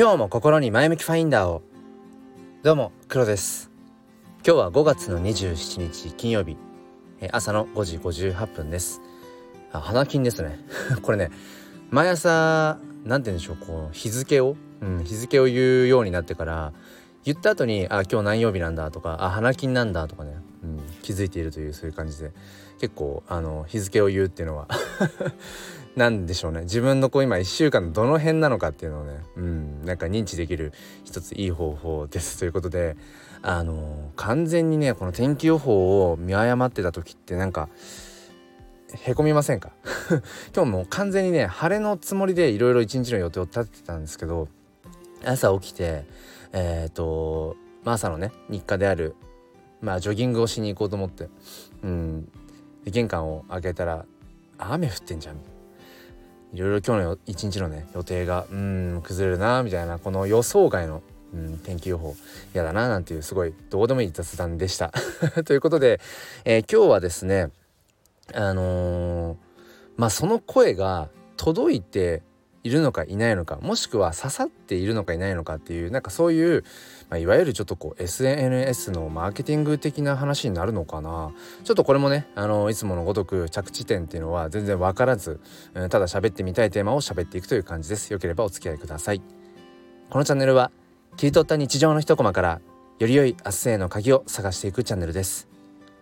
今日も心に前向きファインダーを。どうも黒です。今日は5月の27日金曜日。朝の5時58分です。あ花金ですね。これね毎朝なんて言うんでしょうこう日付を、うん、日付を言うようになってから言った後にあ今日何曜日なんだとかあ花金なんだとかね、気づいているというそういう感じで結構あの日付を言うっていうのは 何でしょうね。自分のこう今1週間のどの辺なのかっていうのをねうんなんか認知できる一ついい方法ですということであの完全にねこの天気予報を見誤ってた時ってなんかへこみませんか？今日も完全にね晴れのつもりでいろいろ一日の予定を立ててたんですけど朝起きてえっ、ー、と、ま、朝のね日課であるまあジョギングをしに行こうと思って。うん。玄関を開けたら雨降ってんじゃん。いろいろ今日の一日のね予定がうん崩れるなみたいなこの予想外の、うん、天気予報。嫌だななんていうすごいどうでもいい雑談でした。ということで、えー、今日はですねあのー、まあその声が届いているのかいないのかもしくは刺さっているのかいないのかっていうなんかそういう、まあ、いわゆるちょっとこう SNS のマーケティング的な話になるのかな。ちょっとこれもねあのいつものごとく着地点っていうのは全然分からず、うん、ただ喋ってみたいテーマを喋っていくという感じです。よければお付き合いください。このチャンネルは切り取った日常の一コマからより良い明日への鍵を探していくチャンネルです。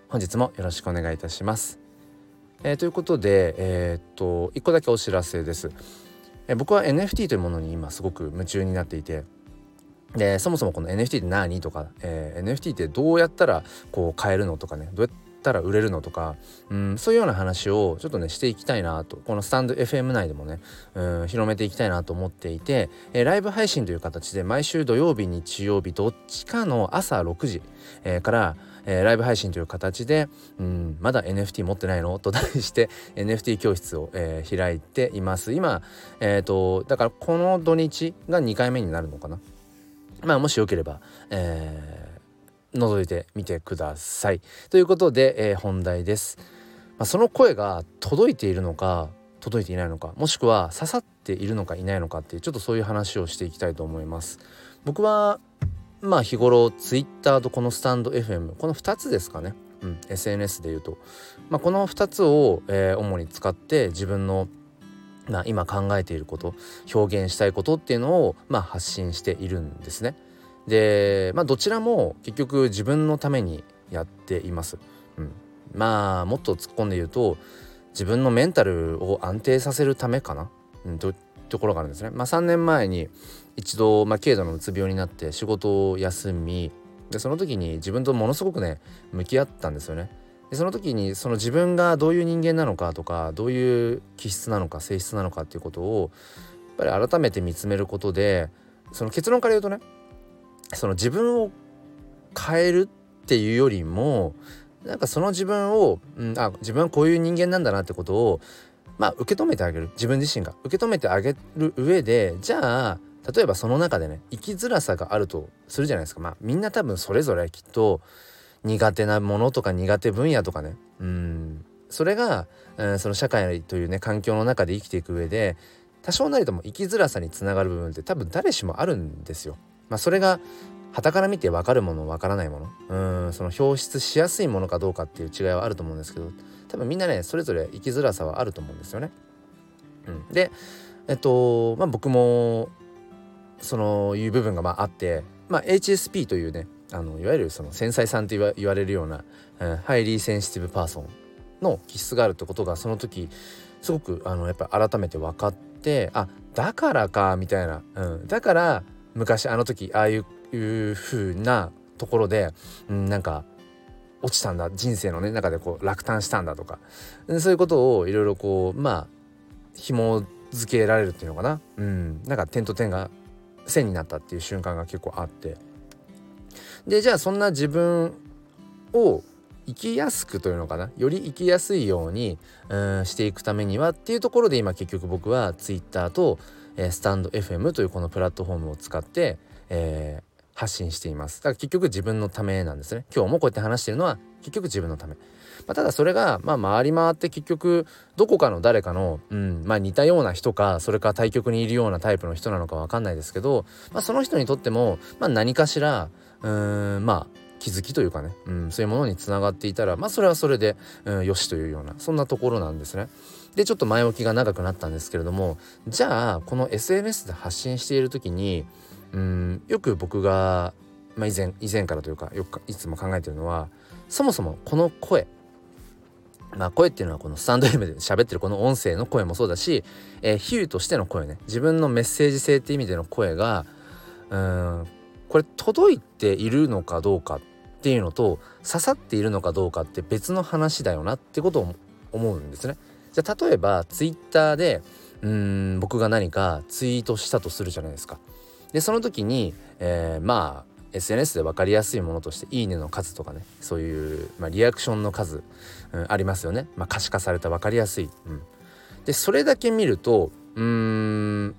本日もよろしくお願いいたします。えー、ということでえー、っと1個だけお知らせです。え僕は NFT というものに今すごく夢中になっていて。でそもそもこの NFT って何とか、えー、NFT ってどうやったらこう買えるのとかねどうやったら売れるのとか、うん、そういうような話をちょっとねしていきたいなと。このスタンド FM 内でもね、うん、広めていきたいなと思っていて、えー、ライブ配信という形で毎週土曜日日曜日どっちかの朝6時、えー、からえー、ライブ配信という形で、うん、まだ NFT 持ってないの？と題して NFT 教室を、えー、開いています。今えっ、ー、とだからこの土日が2回目になるのかな？まあもしよければ、えー、覗いてみてください。ということで、えー、本題です、まあ、その声が届いているのか届いていないのかもしくは刺さっているのかいないのかっていうちょっとそういう話をしていきたいと思います。僕はまあ日頃 Twitter とこのスタンド FM この2つですかね、うん、SNS でいうと、まあ、この2つを、えー、主に使って自分のまあ、今考えていること表現したいことっていうのを、まあ、発信しているんですね。で、まあ、どちらも結局自分のためにやっています。うん、まあもっと突っ込んで言うと自分のメンタルを安定させるためかな、うん、とところがあるんですね。まあ、3年前に一度、まあ、軽度のうつ病になって仕事を休みでその時に自分とものすごくね向き合ったんですよね。でその時にその自分がどういう人間なのかとかどういう気質なのか性質なのかっていうことをやっぱり改めて見つめることでその結論から言うとねその自分を変えるっていうよりもなんかその自分を、うん、あ自分はこういう人間なんだなってことをまあ受け止めてあげる。自分自身が受け止めてあげる上でじゃあ例えばその中でね生きづらさがあるとするじゃないですか。まあみんな多分それぞれきっと苦手なものとか苦手分野とかね。うん。それが、うん、その社会というね環境の中で生きていく上で多少なりとも生きづらさにつながる部分って多分誰しもあるんですよ。まあ、それが傍から見て分かるもの分からないもの。うんその表出しやすいものかどうかっていう違いはあると思うんですけど。多分みんなねそれぞれ生きづらさはあると思うんですよね。うん、でえっとまあ僕もそのいう部分がまああって、まあ、HSP というねあのいわゆるその繊細さんと言われるような、うん、 Highly Sensitive Person の気質があるってことがその時すごくあのやっぱり改めて分かってあだからかみたいな、うん、だから昔あの時ああいう風なところで、うん、なんか落ちたんだ。人生のね中でこう落胆したんだとか。そういうことをいろいろこうまあ紐付けられるっていうのかな、うん、なんか点と点が線になったっていう瞬間が結構あって。でじゃあそんな自分を生きやすくというのかな。より生きやすいようにうんしていくためにはっていうところで今結局僕は Twitter と、えー、スタンド FM というこのプラットフォームを使って、えー、発信しています。だから結局自分のためなんですね。今日もこうやって話してるのは結局自分のため、まあ、ただそれがまあ回り回って結局どこかの誰かの、うんまあ、似たような人かそれか対局にいるようなタイプの人なのか分かんないですけど、まあ、その人にとっても、まあ、何かしらうんまあ気づきというかね、うん、そういうものにつながっていたらまあそれはそれで、うん、よしというようなそんなところなんですね。でちょっと前置きが長くなったんですけれどもじゃあこの SNS で発信している時にうんよく僕が、まあ、以前以前からというかよくいつも考えてるのはそもそもこの声まあ声っていうのはこのスタンド M で喋ってるこの音声の声もそうだし、えー、比喩としての声ね自分のメッセージ性って意味での声がうんこれ届いているのかどうかっていうのと刺さっているのかどうかって別の話だよなってことを思うんですね。じゃあ例えばツイッターでうん僕が何かツイートしたとするじゃないですか。でその時に、えー、まあ SNS で分かりやすいものとして「いいね」の数とかねそういう、まあ、リアクションの数、うん、ありますよね、まあ、可視化された分かりやすい。うん、でそれだけ見るとうん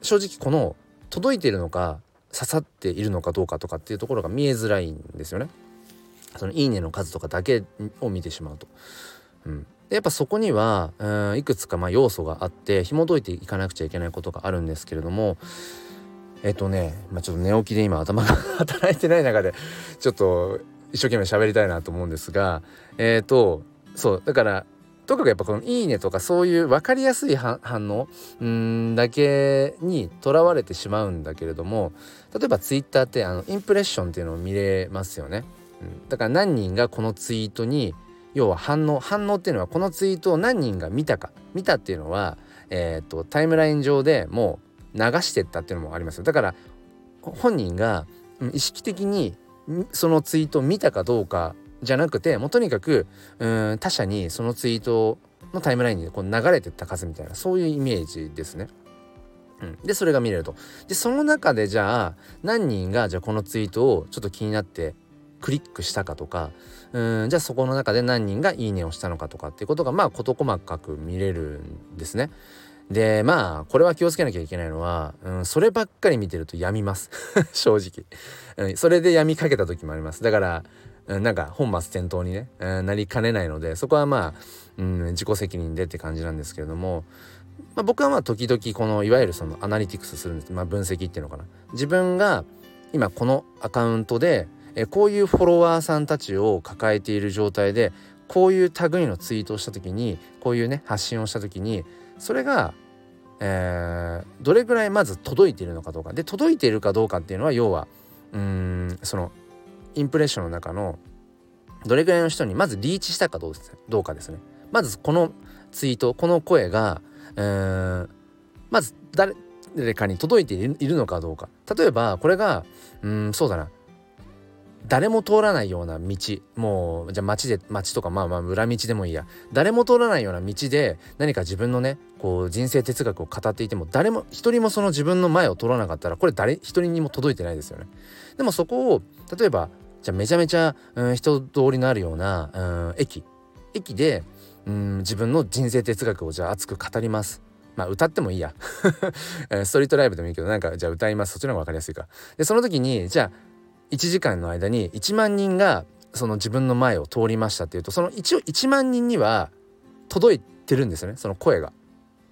正直この届いているのか刺さっているのかどうかとかっていうところが見えづらいんですよね。そのいいねの数とかだけを見てしまうと。うん、でやっぱそこにはうんいくつかまあ要素があって紐解いていかなくちゃいけないことがあるんですけれどもえっとね、まあ、ちょっと寝起きで今頭が 働いてない中でちょっと一生懸命喋りたいなと思うんですがえっ、ー、とそうだからとにかくやっぱこの「いいね」とかそういう分かりやすい反応んだけにとらわれてしまうんだけれども例えばツイッターってあのインプレッションっていうのを見れますよね。うん、だから何人がこのツイートに要は反応反応っていうのはこのツイートを何人が見たか見たっていうのは、えーと、タイムライン上でもう流してったっていうのもありますだから本人が意識的にそのツイートを見たかどうかじゃなくてもうとにかくうん他者にそのツイートのタイムラインにこう流れてった数みたいなそういうイメージですね。うん、でそれが見れると。でその中でじゃあ何人がじゃあこのツイートをちょっと気になってクリックしたかとかうんじゃあそこの中で何人が「いいね」をしたのかとかっていうことがまあ事細かく見れるんですね。でまあこれは気をつけなきゃいけないのは、うん、そればっかり見てると病みます。正直、うん、それで病みかけた時もあります。だからうんなんか本末転倒にね、うんなりかねないのでそこはまあ、うん、自己責任でって感じなんですけれども、まあ、僕はまあ時々このいわゆるそのアナリティクスするんです、まあ、分析っていうのかな。自分が今このアカウントでえこういうフォロワーさんたちを抱えている状態でこういう類のツイートをした時にこういうね発信をした時にそれが、えー、どれぐらいまず届いているのかどうか。で届いているかどうかっていうのは要はうんそのインプレッションの中のどれぐらいの人にまずリーチしたかどうどうかですね。まずこのツイートこの声が、えー、まず誰かに届いているのかどうか。例えばこれがうんそうだな。誰も通らないような道。もうじゃあ街で街とかまあまあ裏道でもいいや。誰も通らないような道で何か自分のねこう人生哲学を語っていても誰も一人もその自分の前を通らなかったらこれ誰一人にも届いてないですよね。でもそこを例えばじゃあめちゃめちゃ、うん、人通りのあるような、うん、駅。駅で、うん、自分の人生哲学をじゃあ熱く語ります。まあ歌ってもいいや。ストリートライブでもいいけどなんかじゃあ歌います。そっちの方が分かりやすいか。でその時にじゃあ1時間の間に1万人がその自分の前を通りましたっていうとその一応1万人には届いてるんですよねその声が、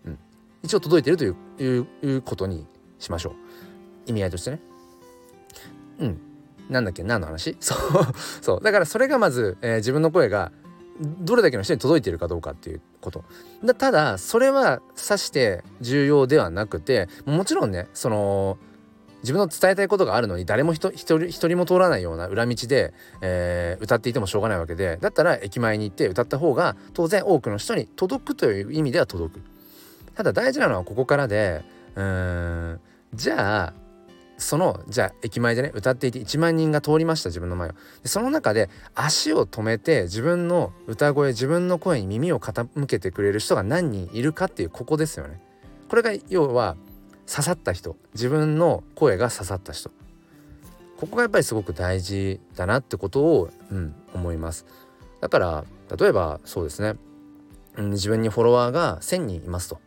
うん、一応届いてるといういうことにしましょう。意味合いとしてね。うん。なんだっけ何の話？そう。そう。だからそれがまず、えー、自分の声がどれだけの人に届いているかどうかっていうこと。だただそれはさして重要ではなくてもちろんねその自分の伝えたいことがあるのに誰も一人一人も通らないような裏道で、えー、歌っていてもしょうがないわけでだったら駅前に行って歌った方が当然多くの人に届くという意味では届く。ただ大事なのはここからでうんじゃあそのじゃあ駅前でね歌っていて1万人が通りました自分の前を。でその中で足を止めて自分の歌声自分の声に耳を傾けてくれる人が何人いるかっていうここですよね。これが要は刺さった人自分の声が刺さった人。ここがやっぱりすごく大事だなってことを、うん、思います。だから例えばそうですね、うん、自分にフォロワーが1,000人いますと。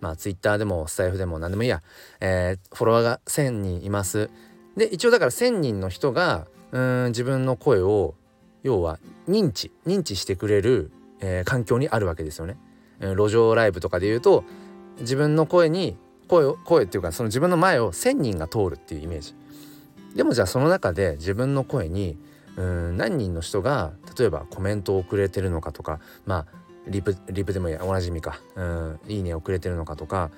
まあツイッターでもスタイフでも何でもいいや、えー、フォロワーが1,000人います。で一応だから1,000人の人がうん自分の声を要は認知認知してくれる、えー、環境にあるわけですよね。路上ライブとかで言うと自分の声に声声っていうかその自分の前を1,000人が通るっていうイメージ。でもじゃあその中で自分の声にうん何人の人が例えばコメントをくれてるのかとかまあリプリプでもいいおなじみかうんいいねをくれてるのかとか、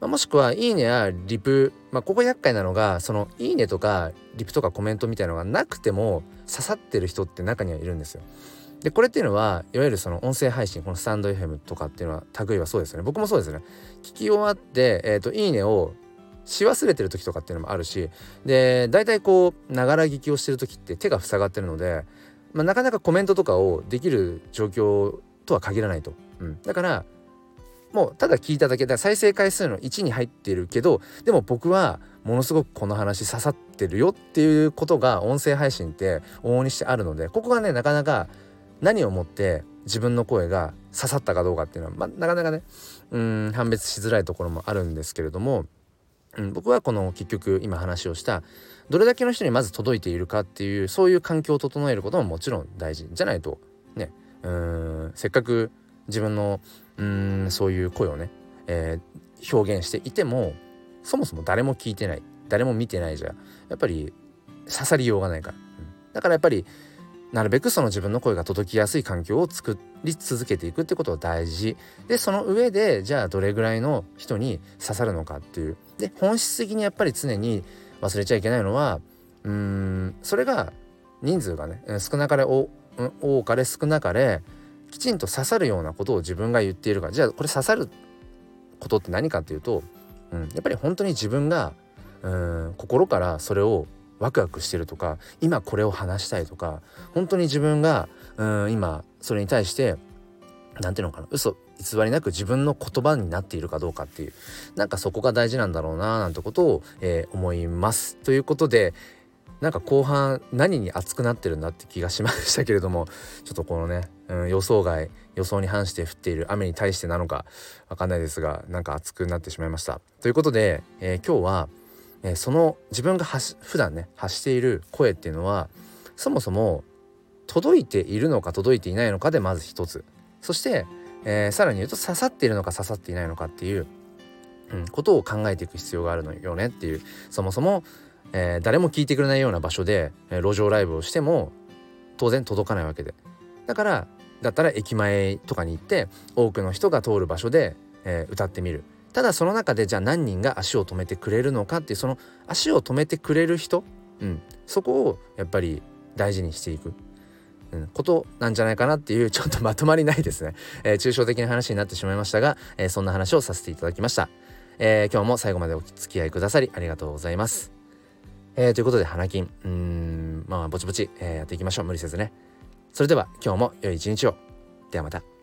まあ、もしくはいいねやリプ、まあ、ここ厄介なのがそのいいねとかリプとかコメントみたいのがなくても刺さってる人って中にはいるんですよ。でこれっていうのはいわゆるその音声配信このスタンド FM とかっていうのは類はそうですよね。僕もそうですね。聞き終わって、えーと、いいねをし忘れてる時とかっていうのもあるしで大体こうながら聞きをしてる時って手が塞がってるので、まあ、なかなかコメントとかをできる状況とは限らないと、うん、だからもうただ聞いただけ。で再生回数の1に入ってるけどでも僕はものすごくこの話刺さってるよっていうことが音声配信って往々にしてあるのでここがねなかなか何をもって自分の声が刺さったかどうかっていうのは、まあ、なかなかねうん判別しづらいところもあるんですけれども、うん、僕はこの結局今話をしたどれだけの人にまず届いているかっていうそういう環境を整えることももちろん大事じゃないとねうんせっかく自分のうんそういう声をね、えー、表現していてもそもそも誰も聞いてない誰も見てないじゃやっぱり刺さりようがないから、うん、だからやっぱりなるべくその自分の声が届きやすい環境を作り続けていくってことは大事。でその上でじゃあどれぐらいの人に刺さるのかっていう。で本質的にやっぱり常に忘れちゃいけないのはうんそれが人数がね少なかれ多かれ少なかれきちんと刺さるようなことを自分が言っているか。じゃあこれ刺さることって何かっていうと、うん、やっぱり本当に自分がうん心からそれをワクワクしてるとか今これを話したいとか本当に自分がうん今それに対して何ていうのかな嘘偽りなく自分の言葉になっているかどうかっていうなんかそこが大事なんだろうななんてことを、えー、思います。ということでなんか後半何に熱くなってるんだって気がしましたけれどもちょっとこのね、うん、予想外予想に反して降っている雨に対してなのかわかんないですがなんか熱くなってしまいました。ということで、えー、今日はえー、その自分が発普段ね発している声っていうのはそもそも届いているのか届いていないのかでまず一つ。そして、えー、さらに言うと刺さっているのか刺さっていないのかっていう、うん、ことを考えていく必要があるのよねっていう。そもそも、えー、誰も聞いてくれないような場所で、えー、路上ライブをしても当然届かないわけで。だからだったら駅前とかに行って多くの人が通る場所で、えー、歌ってみる。ただその中でじゃあ何人が足を止めてくれるのかっていうその足を止めてくれる人、うん、そこをやっぱり大事にしていく、うん、ことなんじゃないかなっていうちょっとまとまりないですね、えー、抽象的な話になってしまいましたが、えー、そんな話をさせていただきました、えー、今日も最後までお付き合いくださりありがとうございます、え、ということで花金。うんまあぼちぼち、えー、やっていきましょう。無理せずね。それでは今日も良い一日を。ではまた。